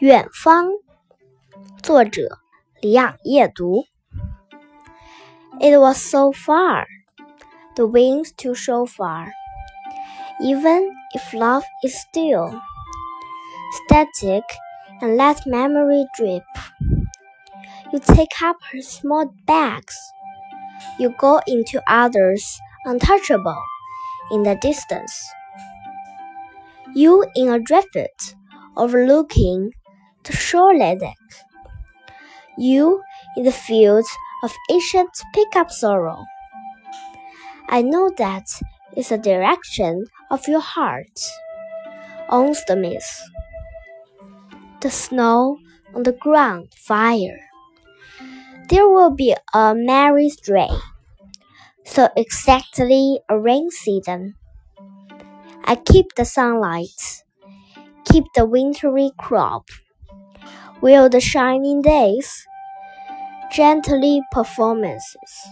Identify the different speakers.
Speaker 1: 远方，作者李养夜读。It was so far, the wings too so far. Even if love is still static and let memory drip, you take up her small bags. You go into others untouchable in the distance. You in a drift overlooking the shoreline deck. You in the fields of ancient pickup sorrow. I know that is the direction of your heart. Owns the mist. The snow on the ground fire. There will be a merry stray. So exactly a rain season. I keep the sunlight keep the wintry crop, will the shining days, gently performances.